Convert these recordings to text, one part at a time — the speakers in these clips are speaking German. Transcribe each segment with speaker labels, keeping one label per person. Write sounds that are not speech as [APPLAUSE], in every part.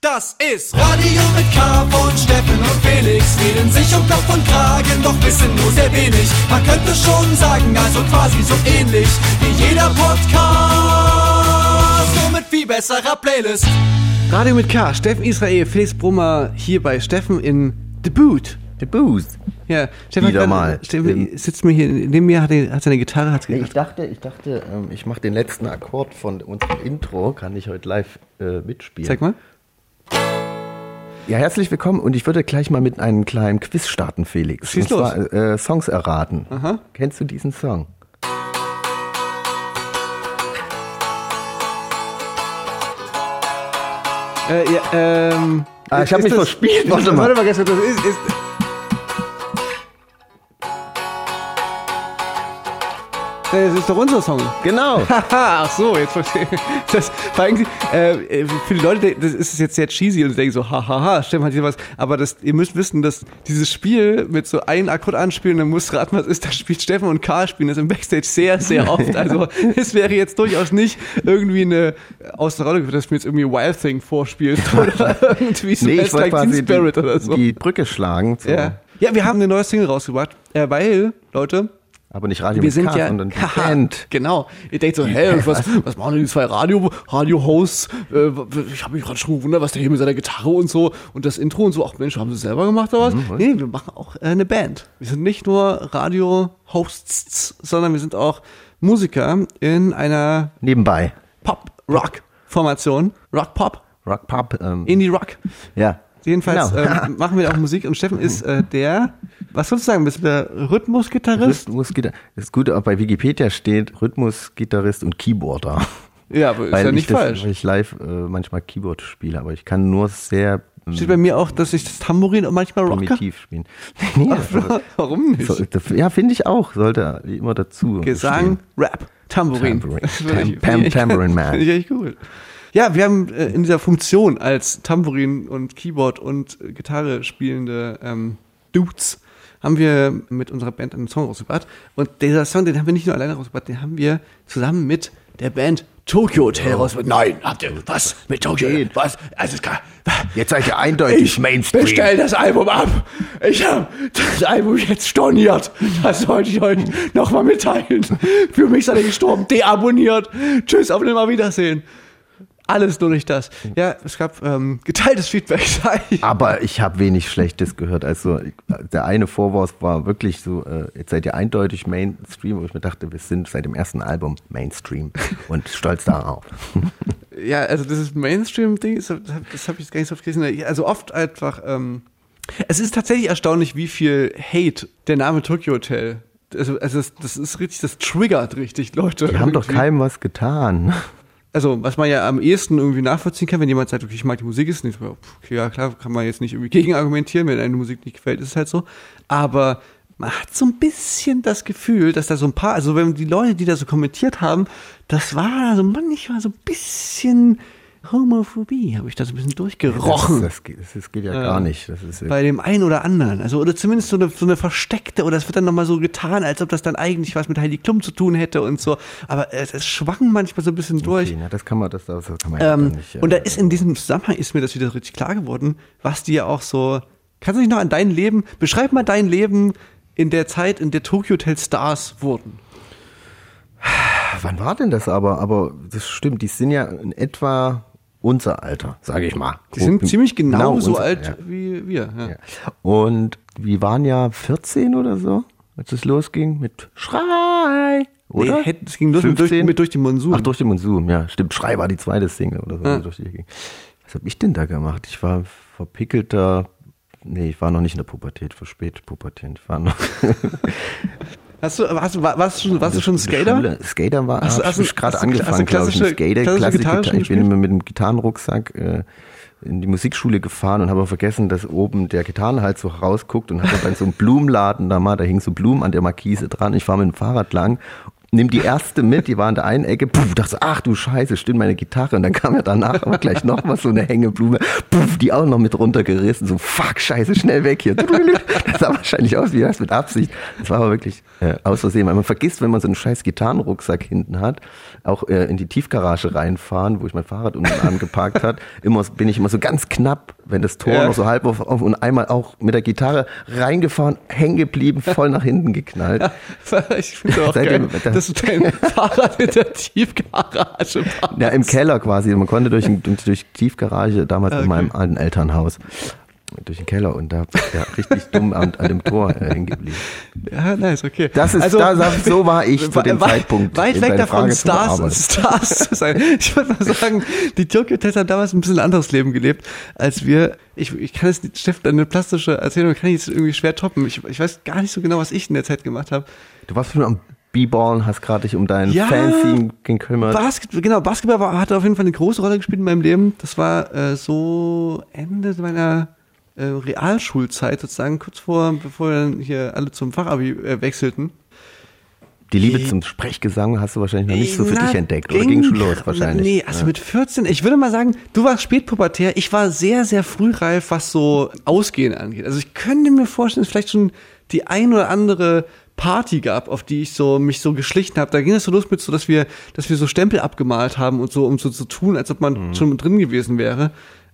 Speaker 1: Das ist Radio mit K von Steffen und Felix. Reden sich um Kopf und Kragen, doch wissen nur sehr wenig. Man könnte schon sagen, also quasi so ähnlich wie jeder Podcast. Nur mit viel besserer Playlist.
Speaker 2: Radio mit K, Steffen Israel, Felix Brummer hier bei Steffen in The Boot.
Speaker 3: The Boost.
Speaker 2: Ja, Steffen
Speaker 3: Wieder mal.
Speaker 2: Steffen sitzt mir hier neben mir, hat, hat seine Gitarre, hat
Speaker 3: Nee, ich dachte, ich dachte, ähm, ich mache den letzten Akkord von unserem Intro, kann ich heute live äh, mitspielen.
Speaker 2: Zeig mal.
Speaker 3: Ja, herzlich willkommen und ich würde gleich mal mit einem kleinen Quiz starten, Felix.
Speaker 2: Schieß
Speaker 3: und
Speaker 2: los.
Speaker 3: zwar äh, Songs erraten.
Speaker 2: Aha.
Speaker 3: Kennst du diesen Song?
Speaker 2: Äh, ja, ähm.
Speaker 3: Ah, ich hab
Speaker 2: ist
Speaker 3: mich verspielt, warte [LAUGHS] mal.
Speaker 2: warte mal, ganz kurz, das ist, ist. Das ist doch unser Song.
Speaker 3: Genau. [LAUGHS]
Speaker 2: Haha, ach so, jetzt verstehe ich. Das war eigentlich, äh, für die Leute, das ist jetzt sehr cheesy und denken so, hahaha, stimmt, hat hier was. Aber das, ihr müsst wissen, dass dieses Spiel mit so einem Akkord anspielen, dann muss raten, was ist, das spielt Steffen und Karl spielen das im Backstage sehr, sehr [LAUGHS] oft. Also, es wäre jetzt durchaus nicht irgendwie eine, aus der Rolle, dass mir jetzt irgendwie Wild Thing vorspielt [LAUGHS] oder irgendwie so
Speaker 3: nee, ich
Speaker 2: Like Teen Spirit
Speaker 3: die,
Speaker 2: oder so.
Speaker 3: die Brücke schlagen. zu-
Speaker 2: ja. ja, wir haben eine neue Single rausgebracht, äh, weil, Leute,
Speaker 3: Aber nicht Radio
Speaker 2: wir sind
Speaker 3: K,
Speaker 2: ja
Speaker 3: sondern die [LAUGHS]
Speaker 2: Haha,
Speaker 3: Band.
Speaker 2: Genau. Ihr denkt so, hä, und was, was machen denn die zwei Radio, Radio-Hosts? Äh, ich habe mich gerade schon gewundert, was der hier mit seiner Gitarre und so und das Intro und so. Ach Mensch, haben sie selber gemacht oder was?
Speaker 3: Mhm,
Speaker 2: nee, wir machen auch äh, eine Band. Wir sind nicht nur Radio-Hosts, sondern wir sind auch Musiker in einer
Speaker 3: Nebenbei.
Speaker 2: Pop-Rock-Formation. Rock-Pop,
Speaker 3: Rock Pop. Ähm,
Speaker 2: Indie-Rock.
Speaker 3: ja.
Speaker 2: Jedenfalls
Speaker 3: Genau.
Speaker 2: ähm, [LAUGHS] machen wir auch Musik und Steffen ist äh, der, was sollst du sagen, bist du der Rhythmusgitarrist?
Speaker 3: Rhythmusgitarre. Das Gute auch bei Wikipedia steht Rhythmusgitarrist und Keyboarder.
Speaker 2: Ja, aber ist
Speaker 3: weil
Speaker 2: ja
Speaker 3: ich
Speaker 2: nicht
Speaker 3: das,
Speaker 2: falsch.
Speaker 3: Weil ich live äh, manchmal Keyboard spiele, aber ich kann nur sehr ähm,
Speaker 2: Steht bei mir auch, dass ich das Tambourin und manchmal rocke.
Speaker 3: primitiv spielen. [LAUGHS] Nee, also,
Speaker 2: Warum nicht?
Speaker 3: so, das, ja, finde ich auch. Sollte immer dazu.
Speaker 2: Gesang, Rap, Tambourin. Ich-
Speaker 3: Tam- Tam- [LAUGHS]
Speaker 2: finde ich-
Speaker 3: Tambourine Man.
Speaker 2: Finde ich echt cool. Ja, wir haben äh, in dieser Funktion als Tambourin und Keyboard und äh, Gitarre spielende ähm, Dudes haben wir mit unserer Band einen Song rausgebracht. Und dieser Song, den haben wir nicht nur alleine rausgebracht, den haben wir zusammen mit der Band Tokyo Hotel rausgebracht. Nein, habt ihr was mit Tokyo?
Speaker 3: Geht.
Speaker 2: Was? Also es kann,
Speaker 3: Jetzt seid ihr eindeutig
Speaker 2: ich
Speaker 3: Mainstream.
Speaker 2: bestell das Album ab. Ich habe das Album jetzt storniert. Das wollte ich euch nochmal mitteilen. Für mich seid ihr gestorben. Deabonniert. Tschüss, auf Nimmerwiedersehen. Alles nur durch das. Ja, es gab ähm, geteiltes Feedback. [LAUGHS] ich.
Speaker 3: Aber ich habe wenig Schlechtes gehört. Also der eine Vorwurf war wirklich so, äh, jetzt seid ihr eindeutig Mainstream, wo ich mir dachte, wir sind seit dem ersten Album Mainstream [LAUGHS] und stolz darauf.
Speaker 2: Ja, also dieses Mainstream-Ding, das habe hab ich jetzt gar nicht so oft gelesen. Also oft einfach, ähm, es ist tatsächlich erstaunlich, wie viel Hate der Name Tokyo Hotel, also, also das, das ist richtig, das triggert richtig Leute.
Speaker 3: Die haben doch
Speaker 2: irgendwie.
Speaker 3: keinem was getan.
Speaker 2: Also was man ja am ehesten irgendwie nachvollziehen kann, wenn jemand sagt, okay, ich mag die Musik, ist nicht okay, ja klar, kann man jetzt nicht irgendwie [LAUGHS] gegen argumentieren, wenn eine Musik nicht gefällt, ist es halt so. Aber man hat so ein bisschen das Gefühl, dass da so ein paar, also wenn die Leute, die da so kommentiert haben, das war so manchmal so ein bisschen Homophobie, habe ich da so ein bisschen durchgerochen.
Speaker 3: Das, das, geht, das geht ja gar nicht.
Speaker 2: Bei dem einen oder anderen. Also, oder zumindest so eine, so eine versteckte, oder es wird dann nochmal so getan, als ob das dann eigentlich was mit Heidi Klum zu tun hätte und so. Aber es, es schwang manchmal so ein bisschen durch.
Speaker 3: okay, na, das kann man, das, das kann man ja
Speaker 2: Ähm,
Speaker 3: nicht. äh,
Speaker 2: und da ist in diesem Zusammenhang ist mir das wieder richtig klar geworden, was die ja auch so. Kannst du dich noch an dein Leben, beschreib mal dein Leben in der Zeit, in der Tokyo Hotel Stars wurden.
Speaker 3: Wann war denn das aber? Aber das stimmt, die sind ja in etwa unser Alter, sage ich mal.
Speaker 2: Die sind
Speaker 3: Grob-
Speaker 2: ziemlich genau, so
Speaker 3: unser-
Speaker 2: alt
Speaker 3: ja.
Speaker 2: wie wir. Ja.
Speaker 3: Ja. Und wir waren ja 14 oder so, als es losging mit Schrei. Oder?
Speaker 2: Nee, es ging los mit durch,
Speaker 3: 15?
Speaker 2: mit durch die Monsun.
Speaker 3: Ach, durch den Monsum, ja. Stimmt, Schrei war die zweite Single oder so.
Speaker 2: Ja.
Speaker 3: die Durch die ging. Was habe ich denn da gemacht? Ich war verpickelter. Nee, ich war noch nicht in der Pubertät, verspät Pubertät. Ich war noch. [LAUGHS]
Speaker 2: Hast du, hast warst du schon, warst du schon ein Skater?
Speaker 3: Schule. Skater war,
Speaker 2: Hast hast du-
Speaker 3: ich gerade angefangen, glaube ich. Mit Skater,
Speaker 2: klassische Gitarre schon
Speaker 3: Ich bin immer mit dem Gitarrenrucksack äh, in die Musikschule gefahren und habe vergessen, dass oben der Gitarrenhals so rausguckt und hatte dann so einen Blumenladen da mal, da hingen so Blumen an der Markise dran. Ich fahre mit dem Fahrrad lang nimm die erste mit, die war in der einen Ecke, puff, dachte, so, ach du Scheiße, stimmt meine Gitarre. Und dann kam ja danach aber gleich noch mal so eine Hängeblume, puff, die auch noch mit runtergerissen, so fuck, scheiße, schnell weg hier. Das sah wahrscheinlich aus wie das mit Absicht. Das war aber wirklich äh, aus Versehen, weil man vergisst, wenn man so einen scheiß Gitarrenrucksack hinten hat, auch äh, in die Tiefgarage reinfahren, wo ich mein Fahrrad unten angeparkt hat, immer bin ich immer so ganz knapp, wenn das Tor
Speaker 2: Ja.
Speaker 3: noch so halb auf, auf und einmal auch mit der Gitarre reingefahren, hängen geblieben, voll nach hinten geknallt. [LAUGHS]
Speaker 2: Ich finde auch
Speaker 3: Seitdem-
Speaker 2: geil, dass du dein [LAUGHS] Fahrrad in der Tiefgarage parkst.
Speaker 3: Ja, im Keller quasi. Man konnte durch, durch Tiefgarage damals
Speaker 2: Ah,
Speaker 3: in
Speaker 2: okay.
Speaker 3: meinem alten Elternhaus durch den Keller und da ja, richtig dumm an, an dem Tor äh, hängen geblieben.
Speaker 2: Ja, nice, okay.
Speaker 3: Das ist, da, das, so war ich zu dem
Speaker 2: wei-
Speaker 3: Zeitpunkt.
Speaker 2: Weit weg davon,
Speaker 3: Frage
Speaker 2: Stars. Stars zu sein. Ich würde mal sagen, die Hotel haben damals ein bisschen anderes Leben gelebt, als wir. Ich, ich kann es nicht, Steffen, eine plastische Erzählung kann ich jetzt irgendwie schwer toppen. Ich, ich weiß gar nicht so genau, was ich in der Zeit gemacht habe.
Speaker 3: Du warst schon am B-Ballen, hast gerade dich um deinen
Speaker 2: Ja.
Speaker 3: Fancy gekümmert.
Speaker 2: Basket, genau, Basketball war, hatte auf jeden Fall eine große Rolle gespielt in meinem Leben. Das war äh, so Ende meiner äh, Realschulzeit sozusagen, kurz vor, bevor dann hier alle zum Fachabi äh, wechselten.
Speaker 3: Die Liebe zum Sprechgesang hast du wahrscheinlich noch nicht so für
Speaker 2: Na,
Speaker 3: dich entdeckt oder ging schon los wahrscheinlich.
Speaker 2: Nee, also mit 14, ich würde mal sagen, du warst spätpubertär, ich war sehr, sehr frühreif, was so Ausgehen angeht. Also ich könnte mir vorstellen, dass es vielleicht schon die ein oder andere Party gab, auf die ich so mich so geschlichen habe. Da ging es so los mit so, dass wir, dass wir so Stempel abgemalt haben und so, um so zu tun, als ob man
Speaker 3: Mhm.
Speaker 2: schon drin gewesen wäre.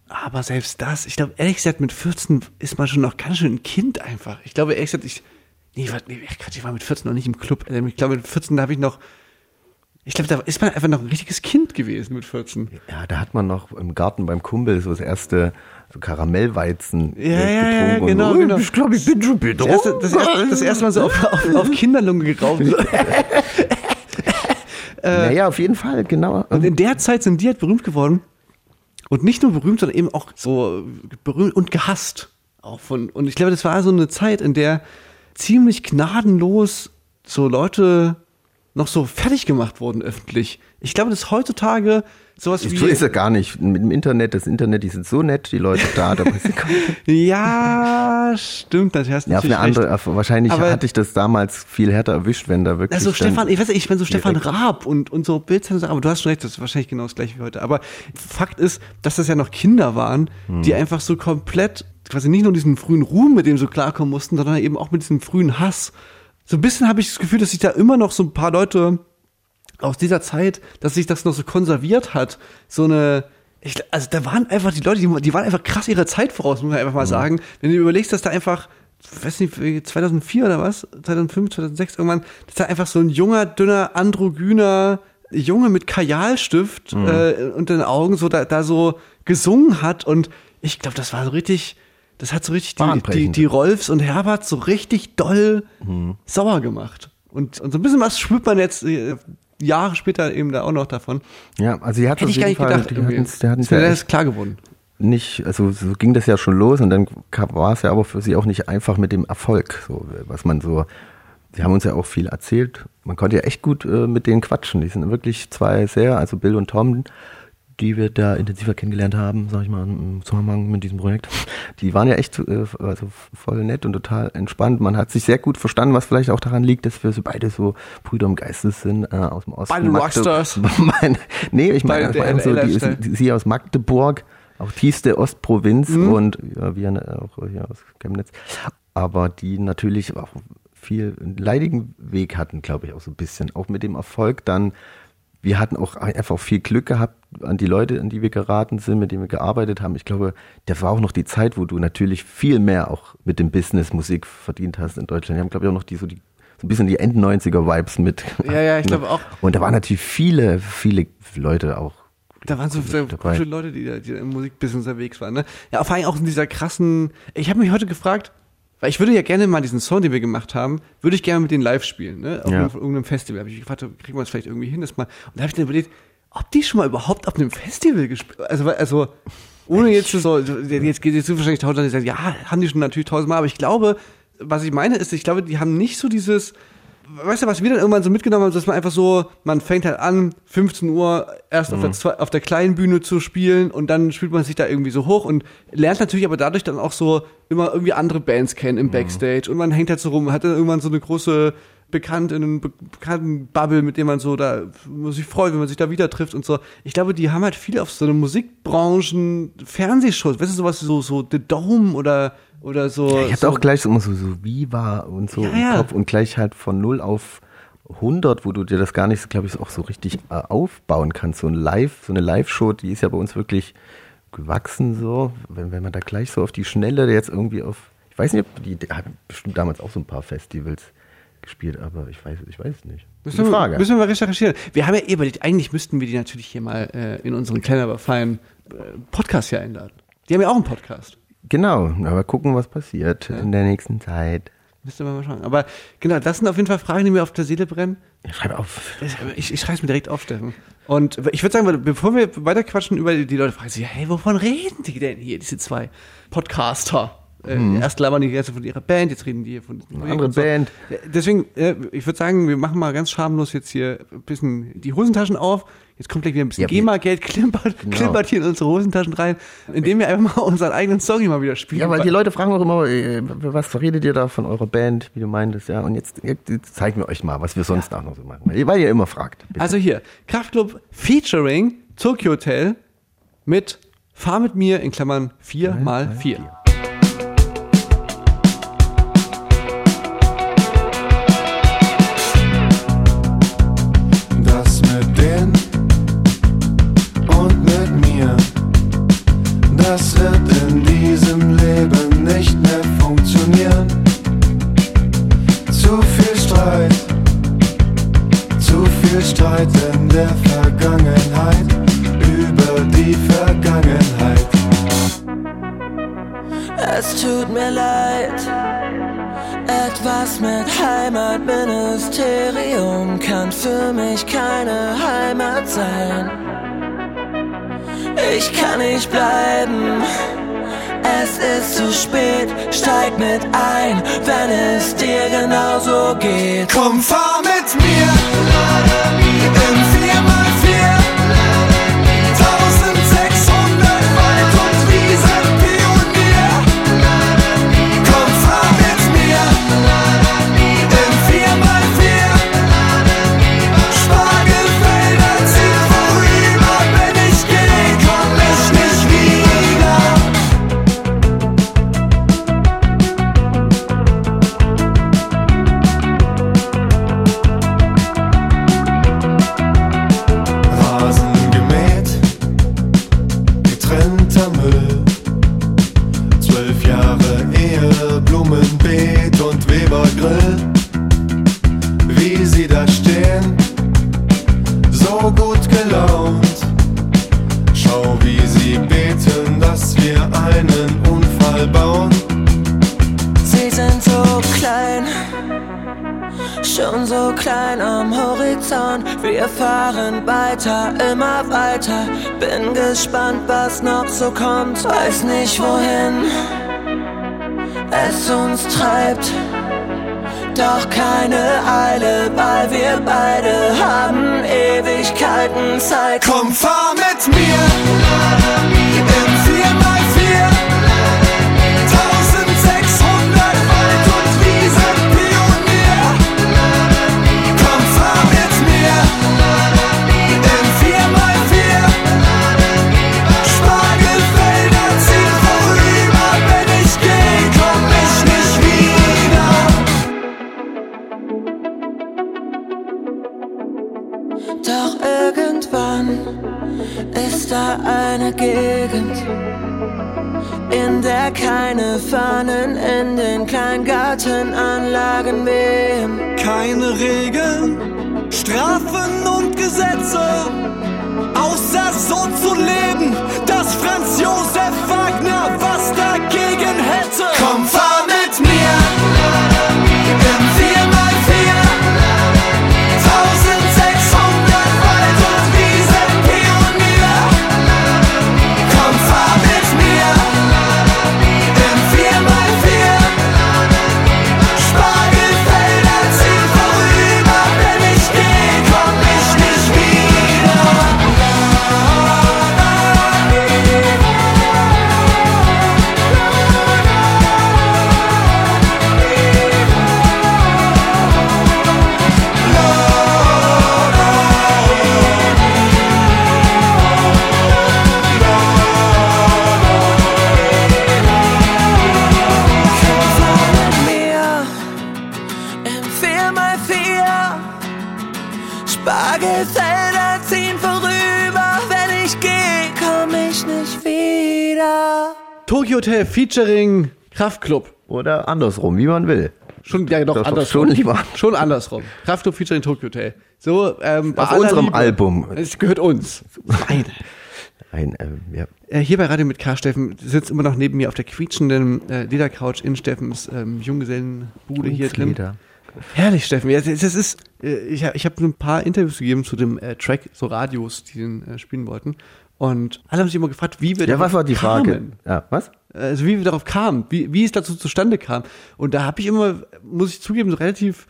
Speaker 2: Aber selbst das, ich glaube, ehrlich gesagt, mit 14 ist man schon noch ganz schön ein Kind einfach. Ich glaube, ehrlich gesagt, ich, nee, warte, nee, Quatsch, ich war mit 14 noch nicht im Club. Ähm, Ich glaube, mit 14 da habe ich noch, ich glaube, da ist man einfach noch ein richtiges Kind gewesen mit 14.
Speaker 3: Ja, da hat man noch im Garten beim Kumpel so das erste so Karamellweizen
Speaker 2: Ja, ja, ja,
Speaker 3: getrunken.
Speaker 2: genau,
Speaker 3: und, oh,
Speaker 2: genau.
Speaker 3: Ich glaube, ich bin schon
Speaker 2: Das erste, das erste, das erste Mal so auf, auf, auf Kinderlunge geraucht. [LAUGHS] [LAUGHS]
Speaker 3: Naja, auf jeden Fall, genau.
Speaker 2: Und in der Zeit sind die halt berühmt geworden. Und nicht nur berühmt, sondern eben auch so berühmt und gehasst. Auch von, und ich glaube, das war so eine Zeit, in der ziemlich gnadenlos so Leute noch so fertig gemacht wurden öffentlich. Ich glaube, dass heutzutage sowas wie.
Speaker 3: So ist er gar nicht. Mit dem Internet, das Internet, die sind so nett, die Leute da. da [LAUGHS]
Speaker 2: ja, stimmt, das hast
Speaker 3: ja, auf eine andere, auf, wahrscheinlich
Speaker 2: Aber-
Speaker 3: hatte ich das damals viel härter erwischt, wenn da wirklich.
Speaker 2: Also Stefan, ich weiß nicht, ich bin so Stefan Raab und, und so Bildzeitung, aber du hast schon recht, das ist wahrscheinlich genau das gleiche wie heute. Aber Fakt ist, dass das ja noch Kinder waren,
Speaker 3: Hm.
Speaker 2: die einfach so komplett, quasi nicht nur diesen frühen Ruhm, mit dem so klarkommen mussten, sondern eben auch mit diesem frühen Hass. So ein bisschen habe ich das Gefühl, dass sich da immer noch so ein paar Leute aus dieser Zeit, dass sich das noch so konserviert hat. So eine, ich, also da waren einfach die Leute, die, die waren einfach krass ihrer Zeit voraus, muss man einfach mal sagen. Wenn du überlegst, dass da einfach, weiß nicht, 2004 oder was, 2005, 2006 irgendwann, dass da einfach so ein junger, dünner, androgyner Junge mit Kajalstift äh, unter den Augen so da, da so gesungen hat und ich glaube, das war so richtig, das hat so richtig die, die, die Rolfs und Herbert so richtig doll sauer gemacht. Und, und so ein bisschen was spürt man jetzt äh, Jahre später eben da auch noch davon.
Speaker 3: Ja, also die hat
Speaker 2: Hätte ich gar nicht
Speaker 3: Fall,
Speaker 2: gedacht.
Speaker 3: die hatten's, die hatten's
Speaker 2: ist
Speaker 3: ja
Speaker 2: das
Speaker 3: echt
Speaker 2: klar geworden.
Speaker 3: nicht, also so ging das ja schon los und dann war es ja aber für sie auch nicht einfach mit dem Erfolg, so was man so. Sie haben uns ja auch viel erzählt. Man konnte ja echt gut äh, mit denen quatschen. Die sind wirklich zwei sehr, also Bill und Tom, die wir da intensiver kennengelernt haben, sag ich mal, im Zusammenhang mit diesem Projekt. Die waren ja echt äh, also voll nett und total entspannt. Man hat sich sehr gut verstanden, was vielleicht auch daran liegt, dass wir so beide so Brüder im Geistes sind äh, aus dem Osten.
Speaker 2: Beide Rockstars.
Speaker 3: Mein, nee, ich meine, vor allem so, die, die, sie aus Magdeburg, auch tiefste Ostprovinz
Speaker 2: Mhm.
Speaker 3: und ja, wir ne, auch hier aus Chemnitz. Aber die natürlich auch viel einen leidigen Weg hatten, glaube ich, auch so ein bisschen. Auch mit dem Erfolg dann. Wir hatten auch einfach viel Glück gehabt an die Leute, an die wir geraten sind, mit denen wir gearbeitet haben. Ich glaube, das war auch noch die Zeit, wo du natürlich viel mehr auch mit dem Business Musik verdient hast in Deutschland. Wir haben, glaube ich, auch noch die so die so ein bisschen die End 90er Vibes mit.
Speaker 2: Ja, ja, ich glaube auch. [LAUGHS]
Speaker 3: Und da waren natürlich viele, viele Leute auch
Speaker 2: Da waren so gute Leute, die, da- die da im Musikbusiness unterwegs waren. Ne? Ja, vor allem auch in dieser krassen. Ich habe mich heute gefragt, weil ich würde ja gerne mal diesen Song, den wir gemacht haben, würde ich gerne mit denen live spielen, ne? Auf
Speaker 3: Ja.
Speaker 2: irgendeinem- irgendeinem Festival. Habe ich gefragt, kriegen wir das vielleicht irgendwie hin, das mal. Und da habe ich dann überlegt, ob die schon mal überhaupt auf einem Festival gespielt, also also ohne jetzt so, jetzt geht jetzt wahrscheinlich tausend, die sagen, ja, haben die schon natürlich tausendmal, aber ich glaube, was ich meine ist, ich glaube, die haben nicht so dieses weißt du, was wir dann irgendwann so mitgenommen haben, dass man einfach so, man fängt halt an, 15 Uhr erst auf, der, zwei- auf der kleinen Bühne zu spielen und dann spielt man sich da irgendwie so hoch und lernt natürlich aber dadurch dann auch so immer irgendwie andere Bands kennen im Backstage und man hängt halt so rum, hat dann irgendwann so eine große bekannt in einem be bekannten Bubble, mit dem man so da sich freut, wenn man sich da wieder trifft und so. Ich glaube, die haben halt viel auf so eine Musikbranchen, Fernsehshows, weißt du, sowas so, so The Dome oder, oder so.
Speaker 3: Ja, ich hatte
Speaker 2: so,
Speaker 3: auch gleich immer so, so Viva und so
Speaker 2: Ja,
Speaker 3: im
Speaker 2: ja.
Speaker 3: Kopf und gleich halt von 0 auf 100, wo du dir das gar nicht, glaube ich, auch so richtig äh, aufbauen kannst. So ein Live, so eine Live-Show, die ist ja bei uns wirklich gewachsen so. Wenn, wenn man da gleich so auf die Schnelle jetzt irgendwie auf, ich weiß nicht, ob die, die hat bestimmt damals auch so ein paar Festivals gespielt, aber ich weiß, ich weiß nicht.
Speaker 2: Müssen
Speaker 3: Gute
Speaker 2: wir,
Speaker 3: Frage.
Speaker 2: müssen wir mal recherchieren. Wir haben ja eh überlegt, eigentlich müssten wir die natürlich hier mal äh, in unseren kleinen, aber feinen äh, Podcast hier einladen. Die haben ja auch einen Podcast.
Speaker 3: Genau, aber gucken, was passiert in der nächsten Zeit.
Speaker 2: Müsste man mal schauen. Aber genau, das sind auf jeden Fall Fragen, die mir auf der Seele brennen.
Speaker 3: Schreib auf.
Speaker 2: Ich, ich schreibe es mir direkt auf, Steffen. Und ich würde sagen, bevor wir weiterquatschen über die, Leute, fragen sich, hey, wovon reden die denn hier, diese zwei Podcaster? Äh, erst labern die jetzt von ihrer Band, jetzt reden die hier von
Speaker 3: Eine andere Band.
Speaker 2: Ja, Deswegen, äh, ich würde sagen, wir machen mal ganz schamlos jetzt hier ein bisschen die Hosentaschen auf. Jetzt kommt gleich wieder ein bisschen
Speaker 3: Ja,
Speaker 2: GEMA-Geld, klimpert,
Speaker 3: Genau.
Speaker 2: klimpert hier in unsere Hosentaschen rein, indem wir einfach mal unseren eigenen Song mal wieder spielen.
Speaker 3: Ja, weil die Leute fragen auch immer, äh, was redet ihr da von eurer Band, wie du meintest, ja. Und jetzt, jetzt zeigen wir euch mal, was wir sonst auch noch so machen. Weil ihr immer fragt. Bitte.
Speaker 2: Also hier, Kraftclub featuring Tokyo Hotel mit Fahr mit mir in Klammern 4 mal 4.
Speaker 1: das wird in diesem Leben nicht mehr funktionieren. Zu viel Streit, zu viel Streit in der Vergangenheit, über die Vergangenheit.
Speaker 4: Es tut mir leid. Etwas mit Heimatministerium kann für mich keine Heimat sein. Ich kann nicht bleiben. Es ist zu spät, steig mit ein, wenn es dir genauso geht.
Speaker 1: Komm, fahr mit mir im 4x4
Speaker 4: Horizont. Wir fahren weiter, immer weiter. Bin gespannt, was noch so kommt. Weiß nicht wohin es uns treibt. Doch keine Eile, weil wir beide haben Ewigkeiten Zeit.
Speaker 1: Komm, fahr mit mir
Speaker 4: ist da eine Gegend, in der keine Fahnen in den Kleingartenanlagen wehen.
Speaker 1: Keine Regeln, Strafen und Gesetze, außer so zu leben, dass Franz Josef Wagner was dagegen hätte. Komm, fahr mit mir Tagesfelder ziehen vorüber, wenn ich gehe, komm ich nicht wieder.
Speaker 2: Tokyo Hotel featuring Kraftclub.
Speaker 3: Oder andersrum, wie man will.
Speaker 2: Schon, ja, doch,
Speaker 3: doch
Speaker 2: andersrum.
Speaker 3: Schon, lieber.
Speaker 2: schon andersrum. Kraftclub featuring Tokyo Hotel. So, ähm,
Speaker 3: Auf unserem
Speaker 2: Liebe.
Speaker 3: Album.
Speaker 2: Es gehört uns. Nein.
Speaker 3: Ein, ähm, ja.
Speaker 2: äh, hier bei Radio mit K. Steffen sitzt immer noch neben mir auf der quietschenden äh, Ledercouch in Steffens ähm, Junggesellenbude hier drin.
Speaker 3: Leder.
Speaker 2: Herrlich, Steffen. Ja, das, das ist, äh, ich, hab- ich habe ein paar Interviews gegeben zu dem äh, Track, so Radios, die den äh, spielen wollten. Und alle haben sich immer gefragt, wie wir
Speaker 3: Ja,
Speaker 2: darauf
Speaker 3: was war die Frage?
Speaker 2: kamen.
Speaker 3: Ja, was?
Speaker 2: Also wie wir darauf kamen, wie, wie es dazu zustande kam. Und da habe ich immer, muss ich zugeben, so relativ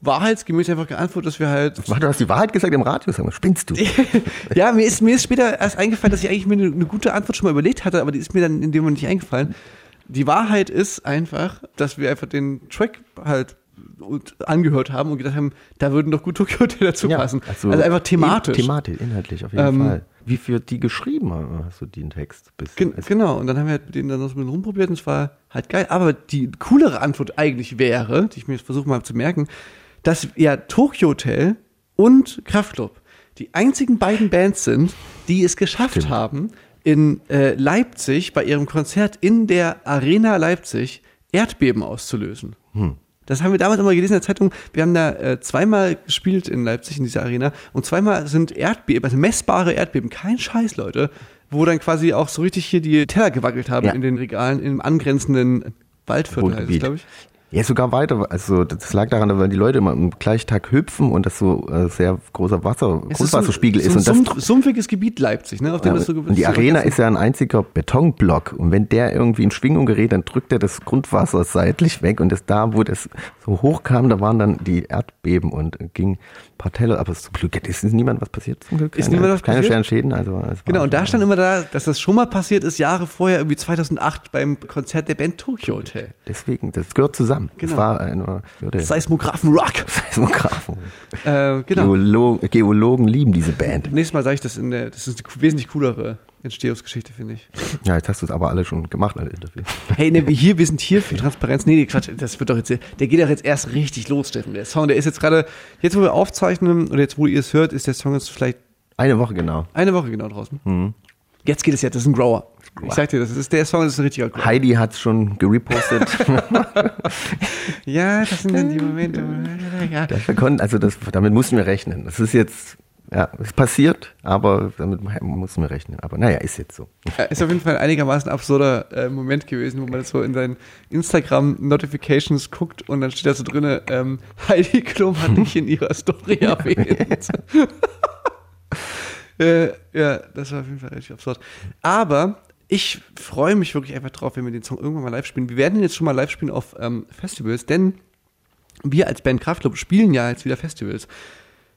Speaker 2: wahrheitsgemäß einfach geantwortet, dass wir halt
Speaker 3: Warte, Du hast die Wahrheit gesagt im Radio, sag mal, spinnst du? [LAUGHS]
Speaker 2: ja, mir ist, mir ist später erst eingefallen, dass ich eigentlich mir eine, eine gute Antwort schon mal überlegt hatte, aber die ist mir dann in dem Moment nicht eingefallen. Die Wahrheit ist einfach, dass wir einfach den Track halt und angehört haben und gedacht haben, da würden doch gut Tokyo Hotel dazu passen. Also, einfach thematisch.
Speaker 3: Thematisch, inhaltlich, auf jeden
Speaker 2: Ähm,
Speaker 3: Fall. Wie für die geschrieben haben, hast du den Text? Bis,
Speaker 2: Gen genau, und dann haben wir halt mit denen dann noch so ein bisschen rumprobiert und es war halt geil. Aber die coolere Antwort eigentlich wäre, die ich mir jetzt versuche mal zu merken, dass ja Tokyo Hotel und Kraftklub die einzigen beiden Bands sind, die es geschafft
Speaker 3: Stimmt.
Speaker 2: haben, in äh, Leipzig bei ihrem Konzert in der Arena Leipzig Erdbeben auszulösen. Das haben wir damals immer gelesen in der Zeitung. Wir haben da äh, zweimal gespielt in Leipzig in dieser Arena und zweimal sind Erdbeben, also messbare Erdbeben, kein Scheiß, Leute, wo dann quasi auch so richtig hier die Teller gewackelt haben
Speaker 3: Ja.
Speaker 2: in den Regalen im angrenzenden Waldviertel, glaube ich.
Speaker 3: Ja, sogar weiter. Also das lag daran, weil die Leute immer im gleichen Tag hüpfen und das so äh, sehr großer Wasser,
Speaker 2: Es
Speaker 3: Grundwasserspiegel
Speaker 2: so,
Speaker 3: ist.
Speaker 2: so ein
Speaker 3: und das
Speaker 2: sumpf, sumpfiges Gebiet Leipzig, ne? Auf dem
Speaker 3: Ja,
Speaker 2: so
Speaker 3: und die Arena ist ja ein einziger Betonblock und wenn der irgendwie in Schwingung gerät, dann drückt er das Grundwasser seitlich weg und das da, wo das so hoch kam, da waren dann die Erdbeben und ging Teller, aber zum Glück ist niemand was passiert zum Glück.
Speaker 2: Ist
Speaker 3: Keine-
Speaker 2: niemand was
Speaker 3: keine
Speaker 2: passiert?
Speaker 3: schweren Schäden, also
Speaker 2: Genau, und da stand immer da, dass das schon mal passiert ist, Jahre vorher, irgendwie 2008 beim Konzert der Band Tokyo Hotel.
Speaker 3: deswegen, das gehört zusammen.
Speaker 2: Genau.
Speaker 3: Das war ein würde
Speaker 2: Seismographen Rock. [LAUGHS]
Speaker 3: Seismographen.
Speaker 2: Äh, genau.
Speaker 3: Geolo Geologen lieben diese Band.
Speaker 2: Nächstes Mal sage ich das in der, das ist eine wesentlich coolere Entstehungsgeschichte, finde ich.
Speaker 3: Ja, jetzt hast du es aber alle schon gemacht, alle Interviews.
Speaker 2: Hey, ne, wir hier, wir sind hier für Transparenz. Nee, nee, Quatsch, das wird doch jetzt, der geht doch jetzt erst richtig los, Steffen. Der Song, der ist jetzt gerade, jetzt wo wir aufzeichnen, oder jetzt wo ihr es hört, ist der Song jetzt vielleicht
Speaker 3: Eine Woche genau.
Speaker 2: eine Woche genau draußen.
Speaker 3: Mhm.
Speaker 2: Jetzt geht es ja, das ist ein Grower. Ich sag dir, das ist der Song, das ist ein richtiger Grower.
Speaker 3: Heidi hat es schon gerepostet. [LAUGHS]
Speaker 2: Ja, das sind dann die Momente. Ja.
Speaker 3: Wir konnten, also das, damit mussten wir rechnen. Das ist jetzt, ja, es passiert, aber damit mussten wir rechnen. Aber naja, ist jetzt so.
Speaker 2: Ja, Ist auf jeden Fall ein einigermaßen absurder äh, Moment gewesen, wo man so in seinen Instagram-Notifications guckt und dann steht da so drinne, ähm, Heidi Klum hat dich in ihrer Story erwähnt. [LAUGHS] äh, ja, das war auf jeden Fall richtig absurd. Aber ich freue mich wirklich einfach drauf, wenn wir den Song irgendwann mal live spielen. Wir werden ihn jetzt schon mal live spielen auf ähm, Festivals, denn wir als Band Kraftklub spielen ja jetzt wieder Festivals.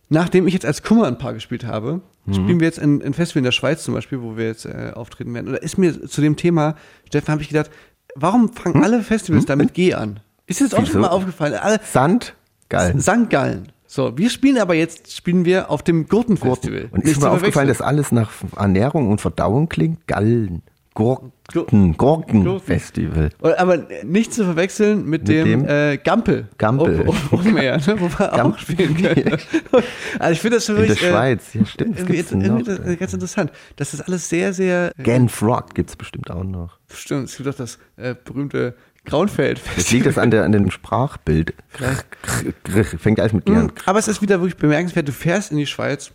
Speaker 2: Nachdem ich jetzt als Kummer ein paar gespielt habe, spielen wir jetzt ein, ein Festival in der Schweiz zum Beispiel, wo wir jetzt äh, auftreten werden. Und da ist mir zu dem Thema, Steffen, habe ich gedacht, warum fangen alle Festivals damit G an? Ist das auch
Speaker 3: Wieso?
Speaker 2: schon mal aufgefallen? Alle
Speaker 3: Sand, geil.
Speaker 2: St. Gallen. So, wir spielen aber jetzt, spielen wir auf dem Gurtenfestival.
Speaker 3: Und
Speaker 2: Nicht
Speaker 3: ist mir aufgefallen, dass alles nach Ernährung und Verdauung klingt? Gallen. Gurken. Gurkenfestival.
Speaker 2: Aber nicht zu verwechseln mit,
Speaker 3: Mit
Speaker 2: dem,
Speaker 3: dem?
Speaker 2: Äh, Gampel.
Speaker 3: Gampel.
Speaker 2: Oben oben mehr, ne, wo wir auch
Speaker 3: Gampel.
Speaker 2: spielen können. [LAUGHS] Also ich finde das schon
Speaker 3: In der
Speaker 2: wirklich, äh,
Speaker 3: Schweiz, ja stimmt. Was
Speaker 2: irgendwie, irgendwie
Speaker 3: noch?
Speaker 2: das, ganz interessant. Das ist alles sehr, sehr.
Speaker 3: Genf Rock gibt's bestimmt auch noch.
Speaker 2: Stimmt, es gibt auch das äh, berühmte Graunfeld.
Speaker 3: Jetzt liegt das an, der, an dem Sprachbild. Fängt alles mit G an.
Speaker 2: Aber es ist wieder wirklich bemerkenswert. Du fährst in die Schweiz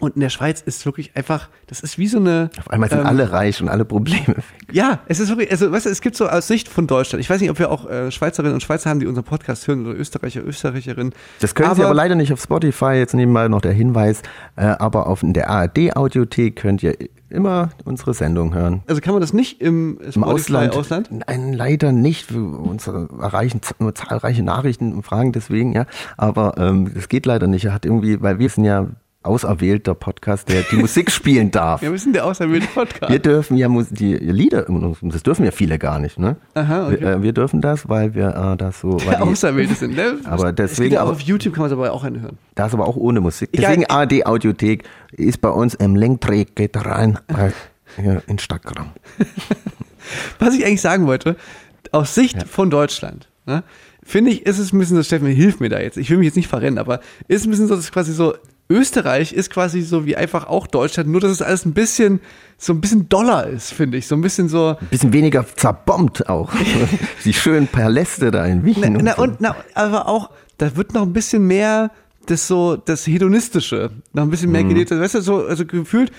Speaker 2: und in der Schweiz ist wirklich einfach, das ist wie so eine.
Speaker 3: Auf einmal sind
Speaker 2: ähm,
Speaker 3: alle reich und alle Probleme [LAUGHS] weg.
Speaker 2: Ja, es ist wirklich, also weißt du, es gibt so aus Sicht von Deutschland. Ich weiß nicht, ob wir auch äh, Schweizerinnen und Schweizer haben, die unseren Podcast hören oder Österreicher, Österreicherinnen.
Speaker 3: Das können Sie aber leider nicht auf Spotify. Jetzt nebenbei noch der Hinweis. Äh, aber auf in der ARD-Audiothek könnt ihr immer unsere Sendung hören.
Speaker 2: Also kann man das nicht im,
Speaker 3: Im Ausland,
Speaker 2: Ausland?
Speaker 3: Nein, leider nicht. Wir unsere erreichen nur zahlreiche Nachrichten und Fragen deswegen, ja. Aber ähm, das geht leider nicht. Er hat irgendwie, weil wir sind ja auserwählter Podcast, der die Musik [LAUGHS] spielen darf.
Speaker 2: Ja, wir sind der auserwählte Podcast.
Speaker 3: Wir dürfen ja Mus- die Lieder, das dürfen ja viele gar nicht, ne?
Speaker 2: Aha, okay.
Speaker 3: wir, äh, wir dürfen das, weil wir äh, das so, [LAUGHS] weil
Speaker 2: Auserwählte sind. Ne? [LAUGHS]
Speaker 3: Aber
Speaker 2: Es
Speaker 3: deswegen
Speaker 2: ja auch auf YouTube kann man es aber auch anhören.
Speaker 3: das aber auch ohne Musik. Deswegen ARD Audiothek ist bei uns im Link geht rein ja, Instagram.
Speaker 2: Was ich eigentlich sagen wollte, aus Sicht von Deutschland, ne, finde ich, ist es ein bisschen so, Steffen, hilf mir da jetzt. Ich will mich jetzt nicht verrennen, aber ist ein bisschen so, dass quasi so, Österreich ist quasi so wie einfach auch Deutschland, nur dass es alles ein bisschen, so ein bisschen doller ist, finde ich. So ein bisschen so.
Speaker 3: Ein bisschen weniger zerbombt auch. [LAUGHS] Die schönen Paläste da in Wien.
Speaker 2: Na, na,
Speaker 3: so.
Speaker 2: und na, aber auch, da wird noch ein bisschen mehr das so, das Hedonistische, noch ein bisschen mehr
Speaker 3: Mhm.
Speaker 2: gelebt. Weißt du, so, also gefühlt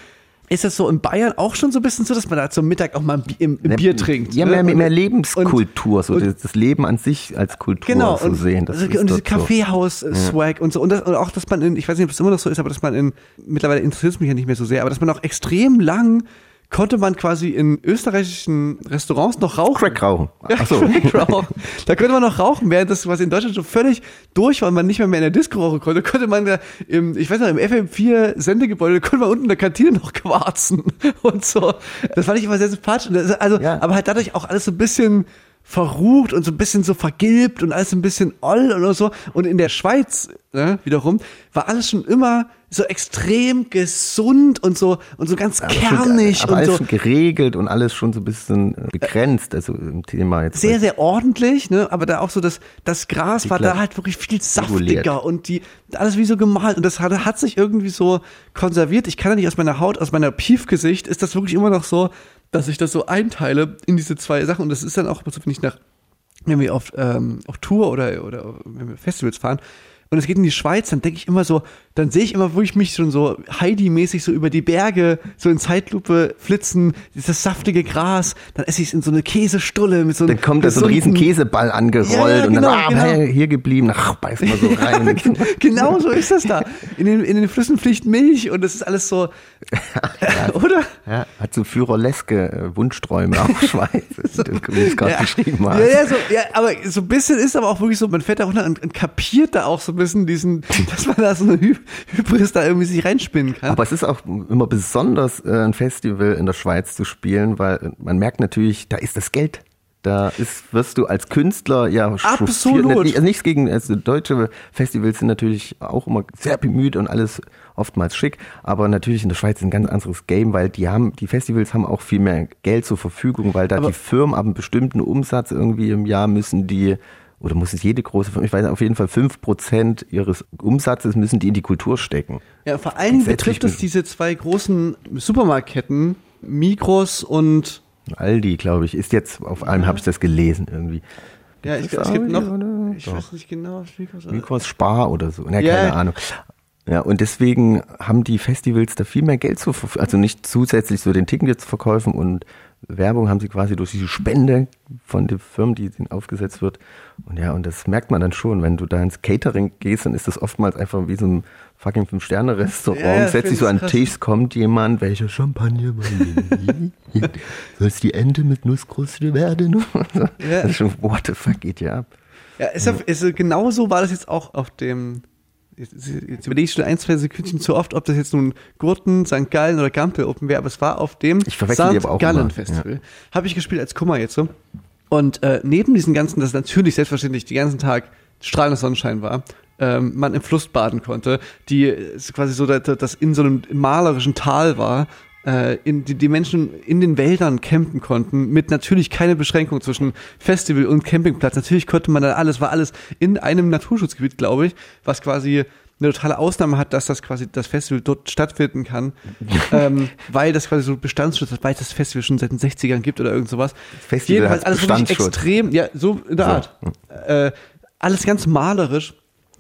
Speaker 2: ist das so in Bayern auch schon so ein bisschen so, dass man da zum Mittag auch mal ein Bier, im, im Bier trinkt.
Speaker 3: Ja,
Speaker 2: ne?
Speaker 3: mehr,
Speaker 2: Und-
Speaker 3: mehr Lebenskultur, so
Speaker 2: und-
Speaker 3: das, Leben an sich als Kultur
Speaker 2: Genau,
Speaker 3: zu
Speaker 2: und,
Speaker 3: sehen. Das ist
Speaker 2: und diese
Speaker 3: so.
Speaker 2: Kaffeehaus-Swag und so. Und, das, und auch, dass man in, ich weiß nicht, ob es immer noch so ist, aber dass man in, mittlerweile interessiert es mich ja nicht mehr so sehr, aber dass man auch extrem lang konnte man quasi in österreichischen Restaurants noch rauchen.
Speaker 3: Crack rauchen.
Speaker 2: Ja,
Speaker 3: Ach so.
Speaker 2: Crack rauchen. Da konnte man noch rauchen, während das quasi in Deutschland schon völlig durch war und man nicht mehr, mehr in der Disco rauchen konnte, konnte man da im, ich weiß noch, im FM4 Sendegebäude, konnte man unten in der Kantine noch quarzen [LAUGHS] und so. Das fand ich immer sehr sympathisch. Also,
Speaker 3: Ja.
Speaker 2: aber halt dadurch auch alles so ein bisschen verrucht und so ein bisschen so vergilbt und alles ein bisschen oll und so. Und in der Schweiz, ne, wiederum, war alles schon immer so extrem gesund und so, und so ganz kernig
Speaker 3: aber
Speaker 2: und
Speaker 3: alles
Speaker 2: so.
Speaker 3: schon geregelt und alles schon so ein bisschen äh, begrenzt, also im Thema jetzt.
Speaker 2: sehr, sehr ordentlich, ne? aber da auch so das, das Gras war da halt wirklich viel
Speaker 3: Reguliert.
Speaker 2: saftiger und die, alles wie so gemalt und das hat, hat sich irgendwie so konserviert. Ich kann ja nicht aus meiner Haut, aus meiner Piefgesicht ist das wirklich immer noch so, dass ich das so einteile in diese zwei Sachen. Und das ist dann auch wenn ich nach, wenn wir auf, ähm, auf Tour oder, oder wenn wir Festivals fahren, und es geht in die Schweiz, dann denke ich immer so, dann sehe ich immer wirklich mich schon so Heidi-mäßig so über die Berge, so in Zeitlupe flitzen, dieses saftige Gras, dann esse ich es in so eine Käsestulle mit so einem
Speaker 3: Dann kommt da so ein riesen Käseball angerollt
Speaker 2: Ja, ja,
Speaker 3: und dann,
Speaker 2: genau,
Speaker 3: ah,
Speaker 2: genau.
Speaker 3: hey, hier geblieben, ach, beiß mal so [LAUGHS] rein.
Speaker 2: genau [LAUGHS] so ist das da. In den, in den Flüssen fliegt Milch und das ist alles so, [LAUGHS] oder?
Speaker 3: ja, hat so führerleske äh, Wunschträume auch Schweiz, wie du es gerade
Speaker 2: ja.
Speaker 3: beschrieben hast.
Speaker 2: Ja, ja, so, ja, aber so ein bisschen ist aber auch wirklich so, man fährt da runter und, und kapiert da auch so ein bisschen diesen, dass man da so eine [LAUGHS] Hybris da irgendwie sich reinspinnen kann.
Speaker 3: Aber es ist auch immer besonders, äh, ein Festival in der Schweiz zu spielen, weil äh, man merkt natürlich, da ist das Geld. Da ist, wirst du als Künstler ja.
Speaker 2: Absolut.
Speaker 3: Nicht- Also nichts gegen, also deutsche Festivals sind natürlich auch immer sehr bemüht und alles oftmals schick, aber natürlich in der Schweiz ist ein ganz anderes Game, weil die haben, die Festivals haben auch viel mehr Geld zur Verfügung, weil da
Speaker 2: Aber-
Speaker 3: die Firmen ab einem bestimmten Umsatz irgendwie im Jahr müssen die oder muss es jede große Firma, ich weiß auf jeden Fall fünf Prozent ihres Umsatzes müssen die in die Kultur stecken.
Speaker 2: Ja, vor allem betrifft es diese zwei großen Supermarktketten, Migros und
Speaker 3: Aldi, glaube ich, ist jetzt, auf allem habe ich das gelesen irgendwie.
Speaker 2: ja, ich, es gibt noch,
Speaker 3: oder?
Speaker 2: ich
Speaker 3: Doch.
Speaker 2: weiß nicht genau, Migros oder-
Speaker 3: Mikros Spar oder so. Ja,
Speaker 2: Ja.
Speaker 3: keine Ahnung. Ja, und deswegen haben die Festivals da viel mehr Geld Verfügung, also nicht zusätzlich so den Ticketsverkäufen und Werbung haben sie quasi durch diese Spende von den Firmen, die ihnen aufgesetzt wird. Und ja, und das merkt man dann schon, wenn du da ins Catering gehst, dann ist das oftmals einfach wie so ein fucking Fünf-Sterne-Restaurant.
Speaker 2: Ja, ja,
Speaker 3: Setzt dich so an den. Tisch, kommt jemand, welcher Champagner wollen? [LAUGHS] Soll es die Ente mit Nusskruste werden? [LAUGHS]
Speaker 2: Ja.
Speaker 3: Das ist schon, what the fuck, geht ja ab.
Speaker 2: Ja, ist, auf, ist genau so war das jetzt auch auf dem. Jetzt, überlege ich schon ein, zwei Sekündchen zu oft, ob das jetzt nun Gurten, St. Gallen oder Gampel Open wäre, aber es war auf dem St. Gallen Festival. Habe ich gespielt als Kummer jetzt so. Und äh, neben diesen ganzen, das natürlich selbstverständlich den ganzen Tag strahlender Sonnenschein war, ähm, man im Fluss baden konnte, die äh, quasi so, dass das in so einem malerischen Tal war, in die, die Menschen in den Wäldern campen konnten, mit natürlich keine Beschränkung zwischen Festival und Campingplatz. Natürlich konnte man da alles, war alles in einem Naturschutzgebiet, glaube ich, was quasi eine totale Ausnahme hat, dass das quasi das Festival dort stattfinden kann, [LAUGHS] ähm, weil das quasi so Bestandsschutz hat, weil es das Festival schon seit den 60ern gibt oder irgend sowas.
Speaker 3: Festival
Speaker 2: Jedenfalls alles wirklich extrem, ja, so in der
Speaker 3: So.
Speaker 2: Art. Äh, alles ganz malerisch.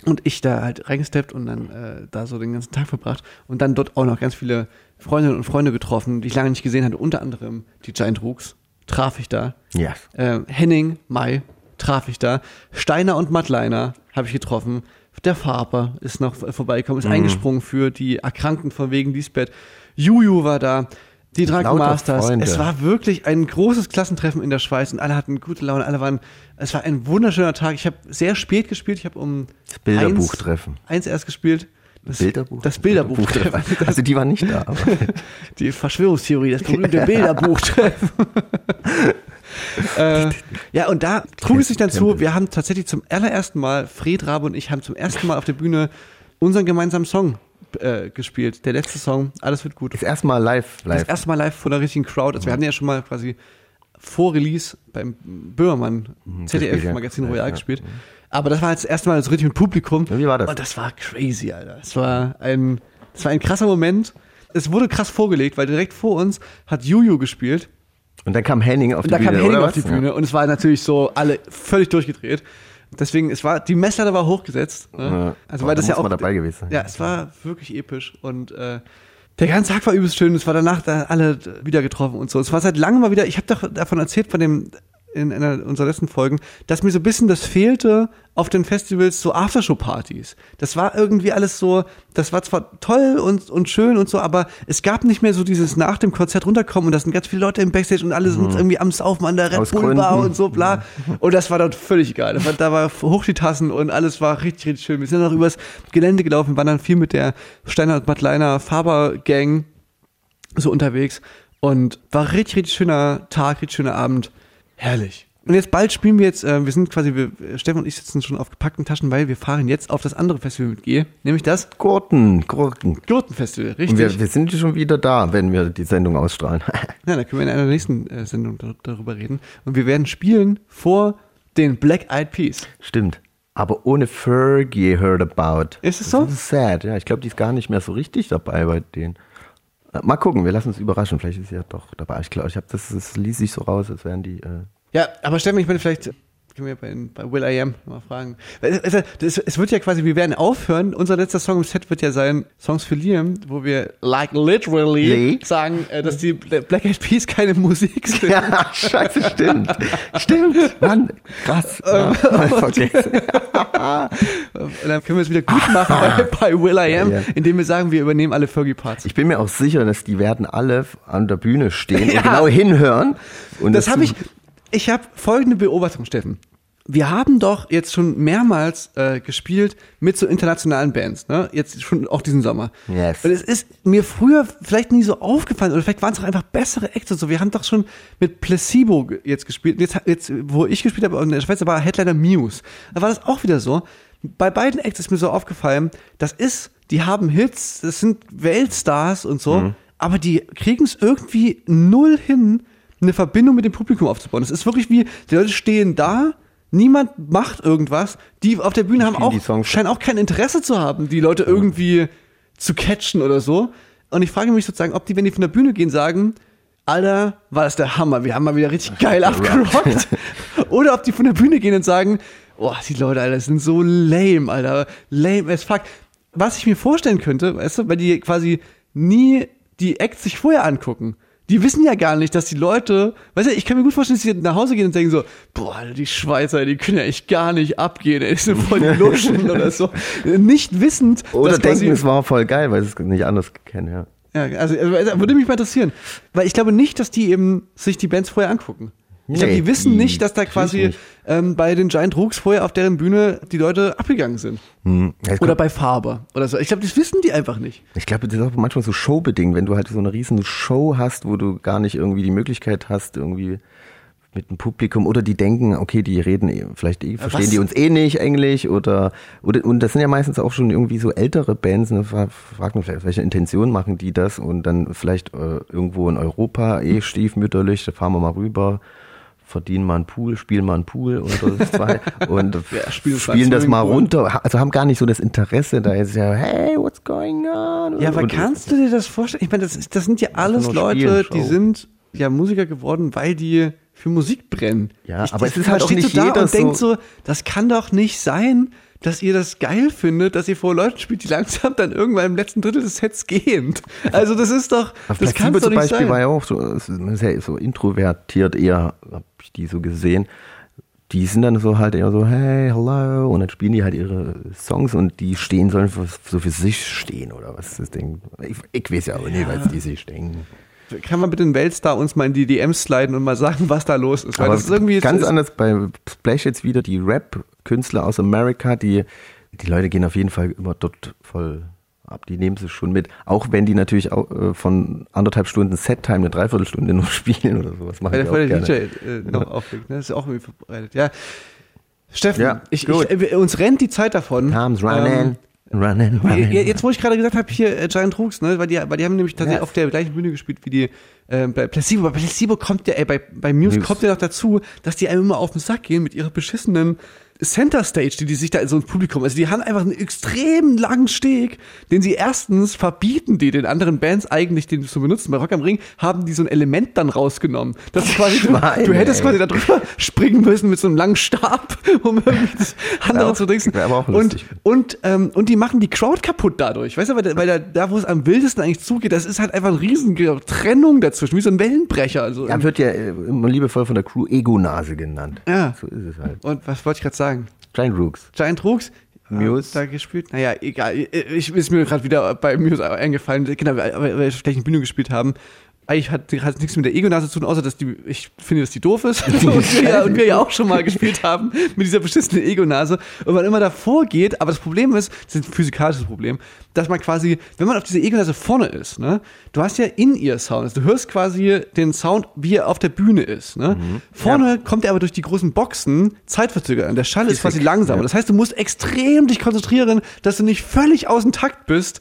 Speaker 2: Und ich da halt reingesteppt und dann äh, da so den ganzen Tag verbracht und dann dort auch noch ganz viele Freundinnen und Freunde getroffen, die ich lange nicht gesehen hatte, unter anderem die Giant Rooks, traf ich da.
Speaker 3: Ja.
Speaker 2: Äh, Henning, Mai, traf ich da. Steiner und Mattleiner habe ich getroffen. Der Faber ist noch vorbeigekommen, ist
Speaker 3: Mhm.
Speaker 2: eingesprungen für die Erkrankten von wegen Lisbeth. Juju war da. Die Dragon Masters.
Speaker 3: Freunde.
Speaker 2: Es war wirklich ein großes Klassentreffen in der Schweiz und alle hatten gute Laune, alle waren, es war ein wunderschöner Tag. Ich habe sehr spät gespielt, ich habe um
Speaker 3: Das Bilderbuchtreffen.
Speaker 2: eins, eins erst gespielt. Das
Speaker 3: Bilderbuch?
Speaker 2: Das Bilderbuchtreffen.
Speaker 3: Also die waren nicht da. Aber [LAUGHS]
Speaker 2: die Verschwörungstheorie, das berühmte [LAUGHS] Bilderbuchtreffen. [LAUGHS] äh, ja, und da trug es sich dann zu, wir haben tatsächlich zum allerersten Mal, Fred Rabe und ich haben zum ersten Mal auf der Bühne unseren gemeinsamen Song äh, gespielt. Der letzte Song, Alles wird gut.
Speaker 3: ist erstmal live,
Speaker 2: Das
Speaker 3: live.
Speaker 2: erste Mal live vor einer richtigen Crowd. Also wir hatten ja schon mal quasi vor Release beim Böhmermann
Speaker 3: ja.
Speaker 2: ZDF-Magazin
Speaker 3: Ja,
Speaker 2: Royal
Speaker 3: ja.
Speaker 2: gespielt. Aber das war jetzt das erste Mal so richtig mit Publikum.
Speaker 3: Wie war das?
Speaker 2: Und das war crazy, Alter. Es war ein, es war ein krasser Moment. Es wurde krass vorgelegt, weil direkt vor uns hat Juju gespielt.
Speaker 3: Und dann kam Henning auf
Speaker 2: Und
Speaker 3: die
Speaker 2: da
Speaker 3: Bühne,
Speaker 2: kam Henning auf die
Speaker 3: was?
Speaker 2: Bühne und es war natürlich so alle völlig durchgedreht. Deswegen, es war, die Messlatte war hochgesetzt. Ne?
Speaker 3: Ja.
Speaker 2: Also, weil das
Speaker 3: da
Speaker 2: ja auch.
Speaker 3: dabei gewesen.
Speaker 2: Ja, es war wirklich episch und, äh, der ganze Tag war übelst schön. Es war danach da alle wieder getroffen und so. Es war seit langem mal wieder. Ich habe doch davon erzählt von dem in einer unserer letzten Folgen, dass mir so ein bisschen das fehlte auf den Festivals so Aftershow-Partys. Das war irgendwie alles so, das war zwar toll und, und schön und so, aber es gab nicht mehr so dieses nach dem Konzert runterkommen und da sind ganz viele Leute im Backstage und alle sind irgendwie am Saufen an der Red Bull Bar und so bla. Und das war dort völlig egal. Da war, da war hoch die Tassen und alles war richtig, richtig schön. Wir sind dann noch übers Gelände gelaufen, waren dann viel mit der Steiner und Madleiner Faber Gang so unterwegs und war richtig, richtig schöner Tag, richtig schöner Abend. Herrlich. Und jetzt bald spielen wir jetzt, äh, wir sind quasi, wir, Steffen und ich sitzen schon auf gepackten Taschen, weil wir fahren jetzt auf das andere Festival mit G, nämlich das
Speaker 3: Gurken, Gurken.
Speaker 2: Gurtenfestival, richtig.
Speaker 3: Und wir, wir sind schon wieder da, wenn wir die Sendung ausstrahlen. [LAUGHS]
Speaker 2: ja, da können wir in einer nächsten äh, Sendung dar darüber reden. Und wir werden spielen vor den Black Eyed Peas.
Speaker 3: Stimmt. Aber ohne Fergie heard about.
Speaker 2: Ist es so?
Speaker 3: Das ist sad, ja. Ich glaube, die ist gar nicht mehr so richtig dabei bei denen. Äh, Mal gucken, wir lassen uns überraschen. Vielleicht ist sie ja doch dabei. Ich glaube, ich habe das, das ließ sich so raus, als wären die. Äh,
Speaker 2: Ja, aber Steffen, ich meine, vielleicht können wir bei, bei Will I Am mal fragen. Es, wird ja quasi, wir werden aufhören. Unser letzter Song im Set wird ja sein Songs für Liam, wo wir like literally
Speaker 3: Lee?
Speaker 2: sagen, äh, dass die Black Eyed Peas keine Musik [LAUGHS] sind.
Speaker 3: ja, scheiße, stimmt. stimmt. Mann, krass. [LAUGHS] Ja, vergessen.
Speaker 2: Dann können wir es wieder gut machen bei, [LAUGHS] bei Will I Am,
Speaker 3: Ja.
Speaker 2: indem wir sagen, wir übernehmen alle Fergie-Parts.
Speaker 3: Ich bin mir auch sicher, dass die werden alle an der Bühne stehen und genau hinhören. Und
Speaker 2: Das habe ich. Ich habe folgende Beobachtung, Steffen. Wir haben doch jetzt schon mehrmals äh, gespielt mit so internationalen Bands, ne? Jetzt schon auch diesen Sommer.
Speaker 3: Yes.
Speaker 2: Und es ist mir früher vielleicht nie so aufgefallen oder vielleicht waren es auch einfach bessere Acts und so. Wir haben doch schon mit Placebo jetzt gespielt. Jetzt, jetzt wo ich gespielt habe in der Schweiz, war Headliner Muse. Da war das auch wieder so. Bei beiden Acts ist mir so aufgefallen, das ist, die haben Hits, das sind Weltstars und so,
Speaker 3: Mhm.
Speaker 2: aber die kriegen es irgendwie null hin, eine Verbindung mit dem Publikum aufzubauen. Es ist wirklich wie, die Leute stehen da, niemand macht irgendwas, die auf der Bühne haben auch, scheinen auch kein Interesse zu haben, die Leute irgendwie zu catchen oder so. Und ich frage mich sozusagen, ob die, wenn die von der Bühne gehen, sagen, Alter, war das der Hammer, wir haben mal wieder richtig geil [LAUGHS] abgerockt. [LAUGHS] Oder ob die von der Bühne gehen und sagen, oh, die Leute, Alter, sind so lame, Alter, lame as fuck. Was ich mir vorstellen könnte, weißt du, weil die quasi nie die Acts sich vorher angucken. Die wissen ja gar nicht, dass die Leute, weißt du, ich kann mir gut vorstellen, dass sie nach Hause gehen und denken so, boah, die Schweizer, die können ja echt gar nicht abgehen, ey, die sind voll die Luschen oder so. Nicht wissend,
Speaker 3: Oder
Speaker 2: dass quasi-
Speaker 3: denken, es war voll geil, weil sie es nicht anders kennen, ja.
Speaker 2: ja, also, also würde mich mal interessieren, weil ich glaube nicht, dass die eben sich die Bands vorher angucken. Ich glaube,
Speaker 3: Nee,
Speaker 2: die wissen nicht, dass da quasi ähm, bei den Giant Rooks vorher auf deren Bühne die Leute abgegangen sind.
Speaker 3: Hm. Ja,
Speaker 2: Oder bei Faber oder so. Ich glaube, das wissen die einfach nicht.
Speaker 3: Ich glaube, das ist auch manchmal so showbedingt, wenn du halt so eine riesen Show hast, wo du gar nicht irgendwie die Möglichkeit hast, irgendwie mit dem Publikum oder die denken, okay, die reden eh, vielleicht eh, verstehen
Speaker 2: was-
Speaker 3: die uns eh nicht Englisch oder, oder und das sind ja meistens auch schon irgendwie so ältere Bands, ne, fra- fragt man vielleicht, welche Intention machen die das und dann vielleicht äh, irgendwo in Europa eh stiefmütterlich, da fahren wir mal rüber, verdienen mal einen Pool, spielen mal einen Pool [LAUGHS] zwei und
Speaker 2: Ja, spielen
Speaker 3: spielen, das mal runter, also haben gar nicht so das Interesse, da ist ja, hey, what's going on?
Speaker 2: Ja, aber
Speaker 3: Und-
Speaker 2: kannst du dir das vorstellen? Ich meine, das, das sind ja alles Leute,
Speaker 3: Spielen,
Speaker 2: die sind ja Musiker geworden, weil die für Musik brennen.
Speaker 3: Ja, aber es ist halt
Speaker 2: man
Speaker 3: auch nicht
Speaker 2: so da
Speaker 3: jeder
Speaker 2: und denkt
Speaker 3: so-
Speaker 2: so, das kann doch nicht sein, dass ihr das geil findet, dass ihr vor Leuten spielt, die langsam dann irgendwann im letzten Drittel des Sets gehen. [LAUGHS] Also das ist doch, das
Speaker 3: Placebo
Speaker 2: kann doch
Speaker 3: zum
Speaker 2: nicht
Speaker 3: Beispiel
Speaker 2: sein.
Speaker 3: war ja auch so, sehr so introvertiert eher, hab ich die so gesehen. Die sind dann so halt eher so, hey, hello, und dann spielen die halt ihre Songs und die stehen sollen für, so für sich stehen oder was ist das Ding? Ich, ich weiß ja auch nicht, was die sich denken.
Speaker 2: Kann man bitte den Weltstar uns mal in die DMs sliden und mal sagen, was da los ist? Weil
Speaker 3: Aber
Speaker 2: das ist irgendwie
Speaker 3: ganz anders bei Splash jetzt wieder, die Rap-Künstler aus Amerika, die, die Leute gehen auf jeden Fall immer dort voll ab. Die nehmen sie schon mit. Auch wenn die natürlich auch äh, von anderthalb Stunden Set-Time eine Dreiviertelstunde nur [LAUGHS] spielen oder sowas. Machen
Speaker 2: Weil
Speaker 3: die
Speaker 2: der
Speaker 3: auch
Speaker 2: voll der. DJ äh, noch auflegt, ne? Das ist ja auch irgendwie verbreitet. Ja. Steffen,
Speaker 3: Ja,
Speaker 2: ich, ich, äh, uns rennt die Zeit davon.
Speaker 3: Time's running. Running, running.
Speaker 2: Jetzt, wo ich gerade gesagt habe, hier äh, Giant Rooks, ne, weil die, weil die haben nämlich tatsächlich
Speaker 3: Ja.
Speaker 2: auf der gleichen Bühne gespielt wie die äh, bei Placebo. Bei Placebo kommt ja, ey, bei, bei Muse,
Speaker 3: Muse.
Speaker 2: kommt ja noch dazu, dass die einem immer auf den Sack gehen mit ihrer beschissenen Center Stage, die die sich da in so ein Publikum, also die haben einfach einen extrem langen Steg, den sie erstens verbieten, die den anderen Bands eigentlich den zu benutzen. Bei Rock am Ring haben die so ein Element dann rausgenommen. Das ist quasi, du,
Speaker 3: Schweine,
Speaker 2: du hättest
Speaker 3: ey.
Speaker 2: quasi da drüber springen müssen mit so einem langen Stab, [LAUGHS] um irgendwie das andere
Speaker 3: auch-
Speaker 2: zu
Speaker 3: auch
Speaker 2: und, und, ähm, und die machen die Crowd kaputt dadurch. Weißt du, weil, da- weil da, da, wo es am wildesten eigentlich zugeht, das ist halt einfach eine riesen Trennung dazwischen, wie so ein Wellenbrecher. Also,
Speaker 3: Ja, wird ja äh, immer liebevoll von der Crew Ego-Nase genannt.
Speaker 2: Ja.
Speaker 3: So ist es halt.
Speaker 2: und was wollte ich gerade sagen?
Speaker 3: Giant Rooks.
Speaker 2: Giant Rooks?
Speaker 3: Muse.
Speaker 2: Da gespielt? Naja, egal. Ich ist mir gerade wieder bei Muse eingefallen, genau, weil weil wir auf der gleichen Bühne gespielt haben. Eigentlich hat, hat nichts mit der Ego-Nase zu tun, außer dass die, ich finde, dass die doof ist. [LAUGHS] und, wir ja, und wir ja auch schon mal gespielt haben mit dieser beschissenen Ego-Nase. Und man immer davor geht, aber das Problem ist, das ist ein physikalisches Problem, dass man quasi, wenn man auf dieser Ego-Nase vorne ist, ne, du hast ja In-Ear-Sound. Also du hörst quasi den Sound, wie er auf der Bühne ist. Ne? Vorne kommt er aber durch die großen Boxen zeitverzögert an. Der Schall ist quasi langsamer.
Speaker 3: ja.
Speaker 2: Das heißt, du musst extrem dich konzentrieren, dass du nicht völlig aus dem Takt bist.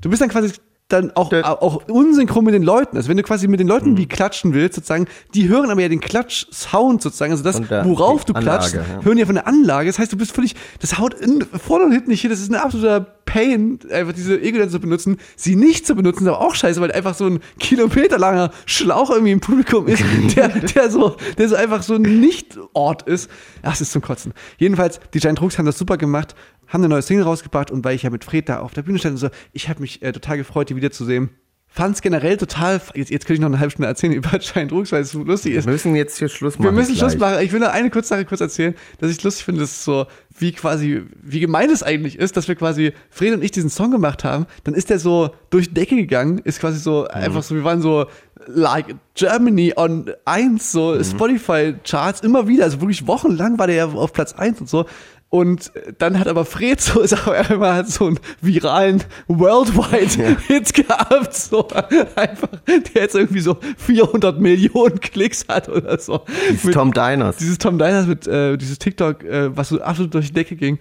Speaker 2: Du bist dann quasi dann auch, auch unsynchron mit den Leuten. Also wenn du quasi mit den Leuten
Speaker 3: Mhm.
Speaker 2: wie klatschen willst, sozusagen, die hören aber ja den Klatsch-Sound sozusagen, also das,
Speaker 3: der-
Speaker 2: worauf du klatschst,
Speaker 3: Anlage, ja.
Speaker 2: hören ja von der Anlage. Das heißt, du bist völlig, das haut in, vorne und hinten nicht hier, das ist ein absoluter Pain, einfach diese Ego zu benutzen, sie nicht zu benutzen, ist aber auch scheiße, weil einfach so ein kilometerlanger Schlauch irgendwie im Publikum ist, [LAUGHS] der, der so, der so einfach so ein Nicht-Ort ist. Das ist zum Kotzen. Jedenfalls, die Giant Rooks haben das super gemacht, haben eine neue Single rausgebracht und weil ich ja mit Fred da auf der Bühne stand und so, ich habe mich äh, total gefreut, die wiederzusehen. Fand's generell total, jetzt, jetzt könnte ich noch eine halbe Stunde erzählen [LAUGHS] über Giant Rooks, weil es so lustig ist.
Speaker 3: Wir müssen jetzt hier Schluss machen.
Speaker 2: Wir müssen Schluss
Speaker 3: gleich.
Speaker 2: machen. Ich will nur eine kurze Sache kurz erzählen, dass ich lustig finde, dass es so, wie quasi, wie gemein es eigentlich ist, dass wir quasi, Fred und ich diesen Song gemacht haben, dann ist der so durch die Decke gegangen, ist quasi so, einfach so, wir waren so, like Germany on 1, so Spotify-Charts immer wieder, also wirklich wochenlang war der ja auf Platz 1 und so. Und dann hat aber Fred so, [LAUGHS] ist auch einmal so einen viralen Worldwide Hit gehabt, so einfach, der jetzt irgendwie so 400 Millionen Klicks hat oder so.
Speaker 3: Dieses
Speaker 2: Mit-
Speaker 3: Tom Diners.
Speaker 2: dieses Tom Diners mit, äh, dieses TikTok, äh, was so absolut durch die Decke ging.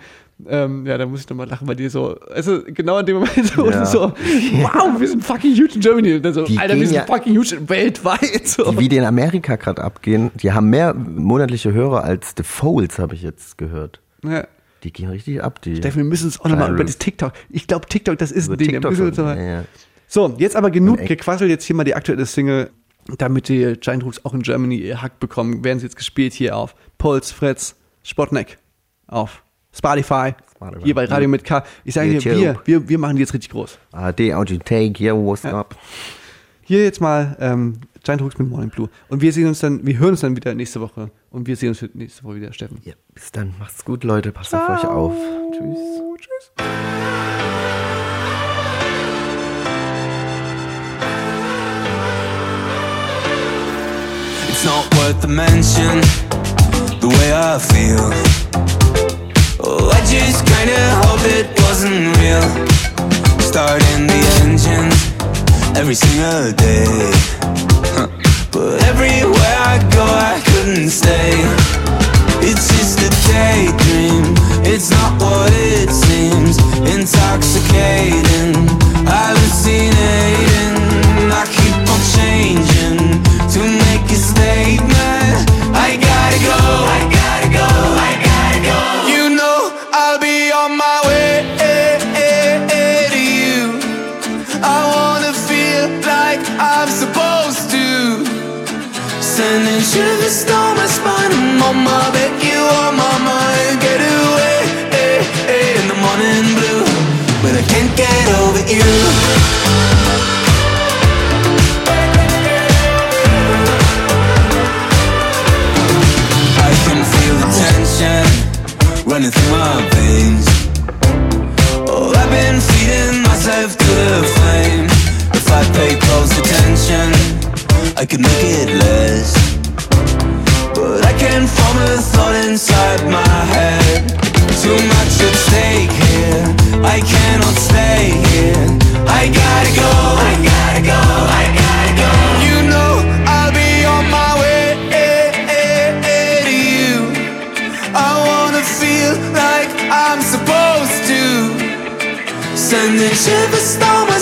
Speaker 2: Ähm, ja, da muss ich nochmal lachen, weil die so, also genau in dem Moment so,
Speaker 3: Ja.
Speaker 2: so wow, wir sind fucking huge in Germany. Und dann so,
Speaker 3: Die
Speaker 2: Alter, wir sind
Speaker 3: ja-
Speaker 2: fucking huge weltweit. So.
Speaker 3: Die, wie die in Amerika gerade abgehen, die haben mehr monatliche Hörer als The Folds, habe ich jetzt gehört.
Speaker 2: Ja.
Speaker 3: Die gehen richtig ab. Die
Speaker 2: Steffen, wir müssen uns auch nochmal über das TikTok. Ich glaube, TikTok, das ist ein Ding.
Speaker 3: TikTok
Speaker 2: wir
Speaker 3: ja, ja.
Speaker 2: So, jetzt aber genug gequasselt. Jetzt hier mal die aktuelle Single, damit die Giant Rooks auch in Germany ihr Hack bekommen. Werden sie jetzt gespielt hier auf Puls, Fritz, Spotneck, auf Spotify,
Speaker 3: Spotify.
Speaker 2: hier bei Radio mit K. Ich sage dir, wir, wir, wir machen die jetzt richtig groß.
Speaker 3: AD, Audio Take, yeah, what's up?
Speaker 2: Hier jetzt mal ähm, Giant Rooks mit Morning Blue. Und wir sehen uns dann, wir hören uns dann wieder nächste Woche. Und wir sehen uns nächste Woche wieder, Steffen.
Speaker 3: Ja, bis dann, macht's gut, Leute, passt auf euch auf. Tschüss.
Speaker 2: Tschüss.
Speaker 5: It's not worth the mention, the way I feel. I could make it less, but I can't form a thought inside my head. Too much at stake here. I cannot stay here. I gotta go. I gotta go. I gotta go. You know I'll be on my way eh, eh, eh, to you. I wanna feel like I'm supposed to. Sending shivers down. my